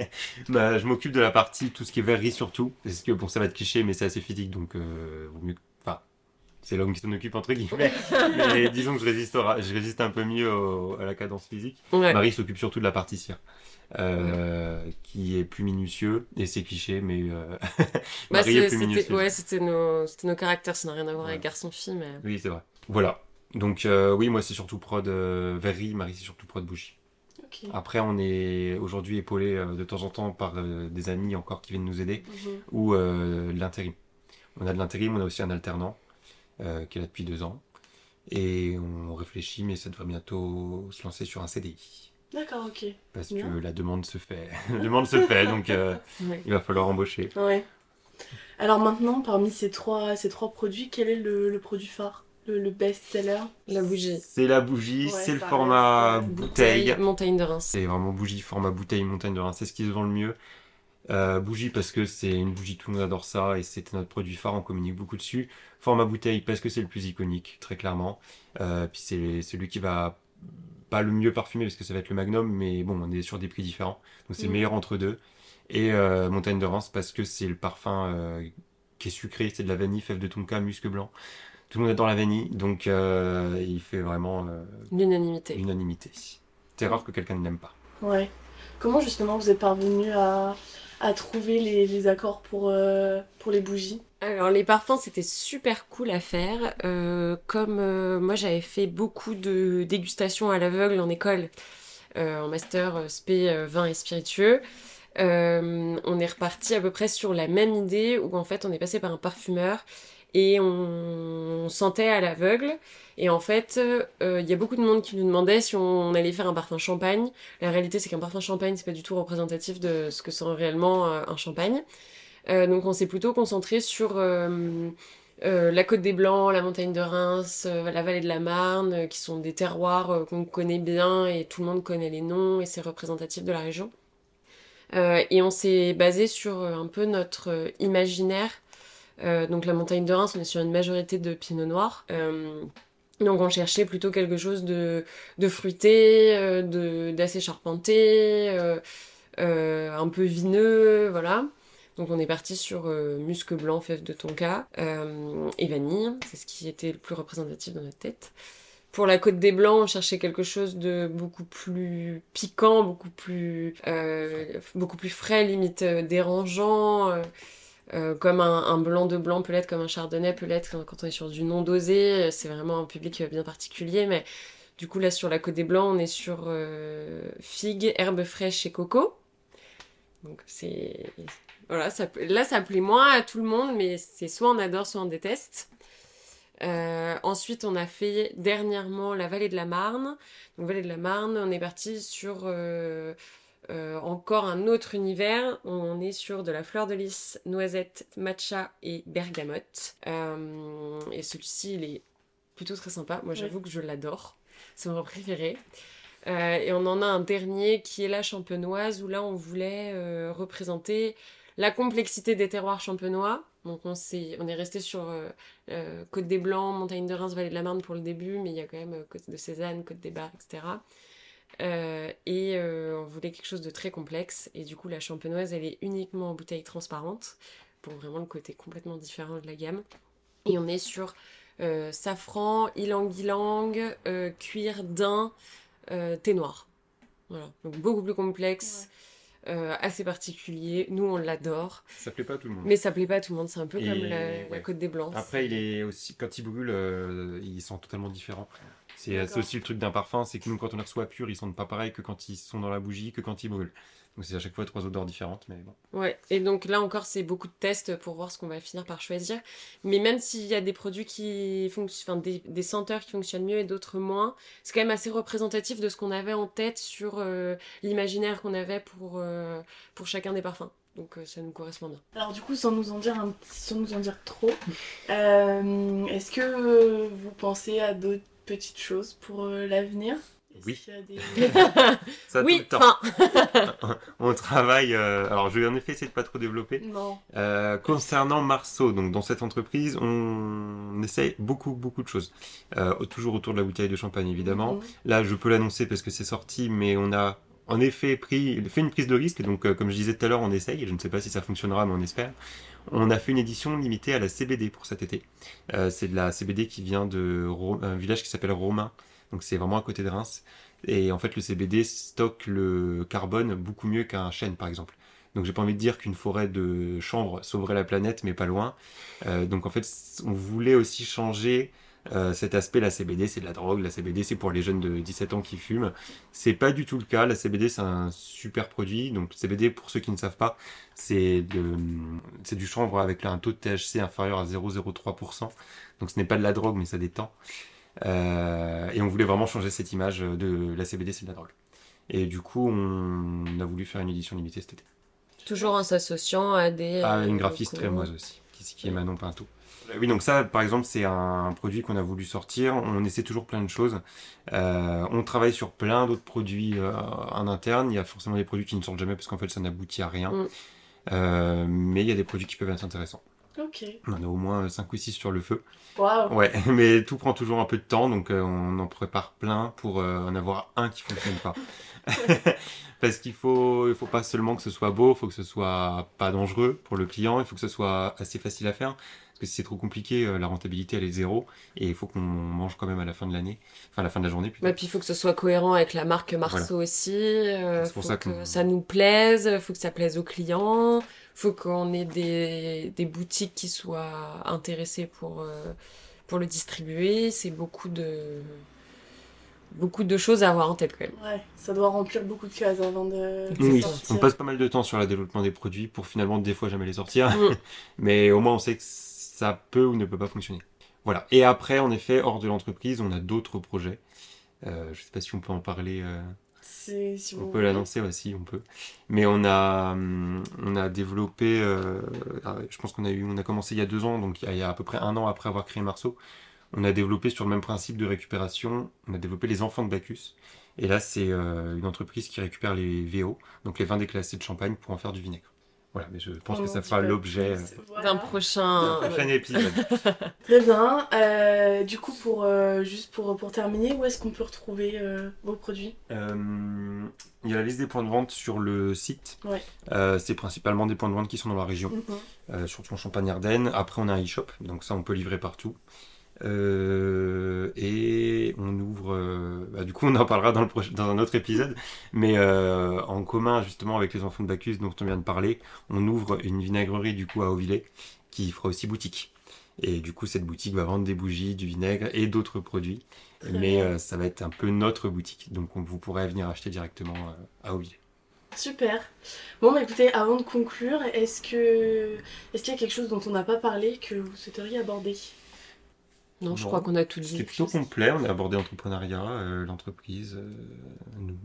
bah, je m'occupe de la partie, tout ce qui est verrerie surtout. Parce que bon, ça va être cliché, mais c'est assez physique, donc euh, vaut mieux. Enfin, c'est l'homme qui s'en occupe entre guillemets. mais disons que je résiste, au je résiste un peu mieux au- à la cadence physique. Ouais. Marie s'occupe surtout de la partie cire, euh, qui est plus minutieux et c'est cliché, mais euh, Bah, Marie est plus c'était minutieuse. ouais, c'était nos, nos caractères, ça n'a rien à voir Ouais. avec garçon-fille, mais... Oui, c'est vrai. Voilà. Donc oui, moi c'est surtout prod verrerie, Marie c'est surtout prod bougie. Après, on est aujourd'hui épaulé euh, de temps en temps par euh, des amis encore qui viennent nous aider. Mhm. ou euh, de l'intérim. On a de l'intérim, on a aussi un alternant euh, qui est là depuis deux ans. Et on réfléchit, mais ça devrait bientôt se lancer sur un CDI. D'accord, ok. Parce Bien. que la demande se fait. la demande se fait, donc euh, Ouais. il va falloir embaucher. Ouais. Alors maintenant, parmi ces trois, ces trois produits, quel est le, le produit phare? Le, le best-seller La bougie. C'est la bougie, Ouais, c'est le format euh, bouteille. Montagne de Reims. C'est vraiment bougie, format bouteille, montagne de Reims. C'est ce qui se vend le mieux. Euh, bougie parce que c'est une bougie, tout le monde adore ça et c'était notre produit phare, on communique beaucoup dessus. Format bouteille parce que c'est le plus iconique, très clairement. Euh, puis c'est celui qui va pas le mieux parfumer parce que ça va être le Magnum, mais bon, on est sur des prix différents. Donc c'est le Mhm. meilleur entre deux. Et euh, montagne de Reims parce que c'est le parfum euh, qui est sucré, c'est de la vanille, fève de tonka, musc blanc. Tout le monde adore la vanille, donc euh, il fait vraiment euh, L'unanimité. l'unanimité. C'est rare que quelqu'un ne l'aime pas. Ouais. Comment justement vous êtes parvenu à, à trouver les, les accords pour, euh, pour les bougies? Alors les parfums c'était super cool à faire. Euh, comme euh, moi j'avais fait beaucoup de dégustations à l'aveugle en école, euh, en master spé euh, vin et spiritueux, euh, on est reparti à peu près sur la même idée où en fait on est passé par un parfumeur et on sentait à l'aveugle. Et en fait, euh, il y a beaucoup de monde qui nous demandait si on allait faire un parfum champagne. La réalité, c'est qu'un parfum champagne, c'est pas du tout représentatif de ce que sent réellement euh, un champagne. donc on s'est plutôt concentré sur la Côte des Blancs, la montagne de Reims, la vallée de la Marne, qui sont des terroirs qu'on connaît bien et tout le monde connaît les noms et c'est représentatif de la région. et on s'est basé sur un peu notre imaginaire. Donc la montagne de Reims, on est sur une majorité de pinot noir. Donc on cherchait plutôt quelque chose de, fruité, euh, de, d'assez charpenté, euh, euh, un peu vineux, voilà. Donc on est parti sur musc blanc, fève de tonka et vanille, c'est ce qui était le plus représentatif dans notre tête. Pour la côte des blancs, on cherchait quelque chose de beaucoup plus piquant, beaucoup plus, beaucoup plus frais, limite dérangeant. Euh, comme un, blanc de blanc peut l'être, comme un chardonnay peut l'être quand on est sur du non dosé. C'est vraiment un public bien particulier. Mais du coup, là, sur la côte des blancs, on est sur euh, figues, herbes fraîches et coco. Donc, c'est. Voilà, ça, là, ça plaît moins à tout le monde, mais c'est soit on adore, soit on déteste. Euh, ensuite, on a fait dernièrement la vallée de la Marne. Donc, vallée de la Marne, on est parti sur euh, encore un autre univers. On est sur de la fleur de lys, noisette, matcha et bergamote. Euh, et celui-ci, il est plutôt très sympa. Moi, j'avoue que je l'adore. C'est mon préféré. Euh, et on en a un dernier qui est la champenoise, où là, on voulait représenter la complexité des terroirs champenois. Donc on, est, on est resté sur Côte des Blancs, Montagne de Reims, Vallée de la Marne pour le début, mais il y a quand même Côte de Cézanne, Côte des Bars, etc. Euh, et euh, on voulait quelque chose de très complexe. Et du coup, la champenoise, elle est uniquement en bouteille transparente, pour vraiment le côté complètement différent de la gamme. Et on est sur euh, safran, ylang-ylang, cuir daim, thé noir. Voilà, donc beaucoup plus complexe. assez particulier. Nous, on l'adore. Ça plaît pas à tout le monde. Mais ça plaît pas à tout le monde. C'est un peu comme la, Côte des Blancs. Après, il est aussi quand il brûle, ils sont totalement différents. C'est aussi le truc d'un parfum, c'est que nous, quand on les reçoit pur, ils sentent pas pareil que quand ils sont dans la bougie, que quand ils brûlent. Donc c'est à chaque fois trois odeurs différentes, mais bon. Ouais, et donc là encore, c'est beaucoup de tests pour voir ce qu'on va finir par choisir. Mais même s'il y a des produits qui fonctionnent, enfin des, senteurs qui fonctionnent mieux et d'autres moins, c'est quand même assez représentatif de ce qu'on avait en tête sur euh, l'imaginaire qu'on avait pour, euh, pour chacun des parfums. Donc euh, ça nous correspond bien. Alors du coup, sans nous en dire, un, sans nous en dire trop, est-ce que vous pensez à d'autres petites choses pour euh, l'avenir? Oui. Des... ça oui, tout le temps. on travaille. Euh, alors, je vais en effet essayer de pas trop développer. Non. Euh, concernant Marceau, donc dans cette entreprise, on essaye beaucoup, beaucoup de choses. toujours autour de la bouteille de champagne, évidemment. Mhm. Là, je peux l'annoncer parce que c'est sorti, mais on a en effet pris, fait une prise de risque. Donc, comme je disais tout à l'heure, on essaye. Je ne sais pas si ça fonctionnera, mais on espère. On a fait une édition limitée à la CBD pour cet été. Euh, c'est de la CBD qui vient de un village qui s'appelle Romain. Donc c'est vraiment à côté de Reims. Et en fait, le CBD stocke le carbone beaucoup mieux qu'un chêne, par exemple. Donc j'ai pas envie de dire qu'une forêt de chanvre sauverait la planète, mais pas loin. Euh, donc en fait, on voulait aussi changer euh, cet aspect, la CBD, c'est de la drogue. La CBD, c'est pour les jeunes de 17 ans qui fument. C'est pas du tout le cas. La CBD, c'est un super produit. Donc, CBD, pour ceux qui ne savent pas, c'est du chanvre avec un taux de THC inférieur à 0,03%. Donc, ce n'est pas de la drogue, mais ça détend. Euh, et on voulait vraiment changer cette image de la CBD, c'est de la drogue. Et du coup, on a voulu faire une édition limitée cet été. Toujours en s'associant à des. À une graphiste très moise aussi, qui, qui est Manon Pinto. Euh, oui, donc ça, par exemple, c'est un produit qu'on a voulu sortir. On essaie toujours plein de choses. Euh, on travaille sur plein d'autres produits euh, en interne. Il y a forcément des produits qui ne sortent jamais parce qu'en fait, ça n'aboutit à rien. Mm. mais il y a des produits qui peuvent être intéressants. Ok. On en a au moins 5 ou 6 sur le feu. Waouh Ouais, mais tout prend toujours un peu de temps, donc on en prépare plein pour en avoir un qui fonctionne pas. Parce qu'il faut, il faut pas seulement que ce soit beau, il faut que ce soit pas dangereux pour le client, il faut que ce soit assez facile à faire. Parce que si c'est trop compliqué, euh, la rentabilité elle est zéro et il faut qu'on mange quand même à la fin de l'année, enfin à la fin de la journée. Bah, puis il faut que ce soit cohérent avec la marque Marceau aussi. Euh, c'est pour ça que ça nous plaise, il faut que ça plaise aux clients, il faut qu'on ait des, des, boutiques qui soient intéressées pour, euh, pour le distribuer. C'est beaucoup de beaucoup de choses à avoir en tête quand même. Ouais, ça doit remplir beaucoup de cases avant de, oui, on passe pas mal de temps sur le développement des produits pour finalement des fois jamais les sortir. Mm. Mais au moins on sait que ça peut ou ne peut pas fonctionner. Voilà. Et après, en effet, hors de l'entreprise, on a d'autres projets. Euh, je ne sais pas si on peut en parler. Euh. Si, si On vous peut l'annoncer aussi, on peut. Mais on a, hum, on a développé, euh, ah, je pense qu'on a eu, on a commencé il y a deux ans, donc il y a, à peu près un an après avoir créé Marceau. On a développé sur le même principe de récupération, on a développé les enfants de Bacchus. Et là, c'est une entreprise qui récupère les VO, donc les vins déclassés de champagne, pour en faire du vinaigre. Voilà, mais je pense que ça fera pas l'objet euh, Voilà. D'un prochain. prochain épisode. Très bien. Euh, du coup, pour, euh, juste pour, pour terminer, où est-ce qu'on peut retrouver euh, vos produits? Euh, il y a la liste des points de vente sur le site. Ouais. Euh, c'est principalement des points de vente qui sont dans la région. Mhm. euh, surtout en Champagne-Ardenne. Après, on a un e-shop, donc ça, on peut livrer partout. Euh, et on ouvre, euh, bah, du coup, on en parlera dans, le proche- dans un autre épisode, mais euh, en commun justement avec les enfants de Bacchus dont on vient de parler, on ouvre une vinaigrerie du coup à Auvillé qui fera aussi boutique. Et du coup, cette boutique va vendre des bougies, du vinaigre et d'autres produits, Très mais ça va être un peu notre boutique, donc on, vous pourrez venir acheter directement à Auvillé. Super. Bon, bah écoutez, avant de conclure, est-ce que est-ce qu'il y a quelque chose dont on n'a pas parlé que vous souhaiteriez aborder? Non, je crois qu'on a tout C'était dit. plutôt complet, on a abordé l'entrepreneuriat, euh, l'entreprise, euh, nous.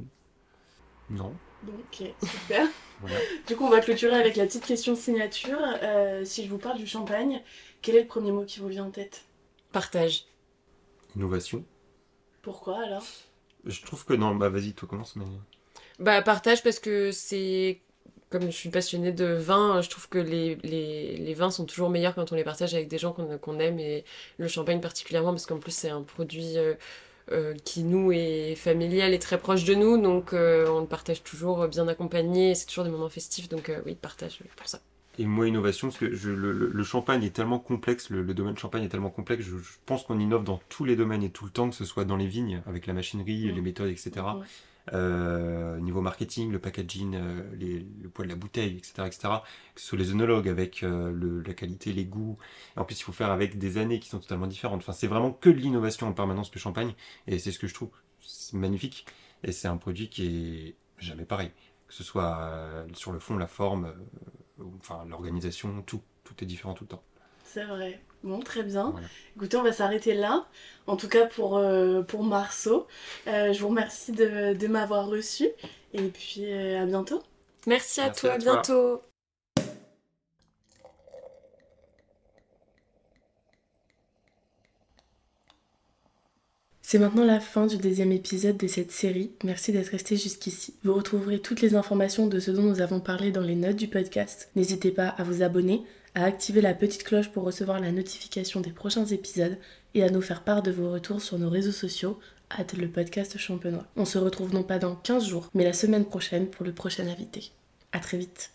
Non, ok, super. voilà. Du coup, on va clôturer avec la petite question signature. Euh, si je vous parle du champagne, quel est le premier mot qui vous vient en tête? Partage. Innovation. Pourquoi alors? Je trouve que non, bah vas-y, toi commence, mais. Bah, partage parce que c'est. Comme je suis passionnée de vin, je trouve que les, les, les vins sont toujours meilleurs quand on les partage avec des gens qu'on aime et le champagne particulièrement parce qu'en plus c'est un produit euh, euh, qui nous est familial et très proche de nous donc euh, on le partage toujours bien accompagné et c'est toujours des moments festifs donc euh, oui, partage pour ça. Et moi, innovation, parce que je, le, le- champagne est tellement complexe, le, le domaine champagne est tellement complexe, je, je pense qu'on innove dans tous les domaines et tout le temps, que ce soit dans les vignes, avec la machinerie, Mm. les méthodes, etc. Euh, niveau marketing, le packaging, euh, le poids de la bouteille, etc., etc. Que ce soit les œnologues avec euh, la qualité, les goûts. En plus, il faut faire avec des années qui sont totalement différentes. Enfin, c'est vraiment que de l'innovation en permanence le champagne, et c'est ce que je trouve magnifique. Et c'est un produit qui est jamais pareil, que ce soit sur le fond, la forme, enfin l'organisation, tout, tout est différent tout le temps. C'est vrai. Bon, très bien. Voilà. Écoutez, on va s'arrêter là. En tout cas pour, euh, pour Marceau. Euh, je vous remercie de, de m'avoir reçu. Et puis euh, à bientôt. Merci à Merci toi, à à toi. bientôt. C'est maintenant la fin du deuxième épisode de cette série. Merci d'être resté jusqu'ici. Vous retrouverez toutes les informations de ce dont nous avons parlé dans les notes du podcast. N'hésitez pas à vous abonner, à activer la petite cloche pour recevoir la notification des prochains épisodes et à nous faire part de vos retours sur nos réseaux sociaux, hâte le podcast champenois. On se retrouve non pas dans 15 jours, mais la semaine prochaine pour le prochain invité. À très vite.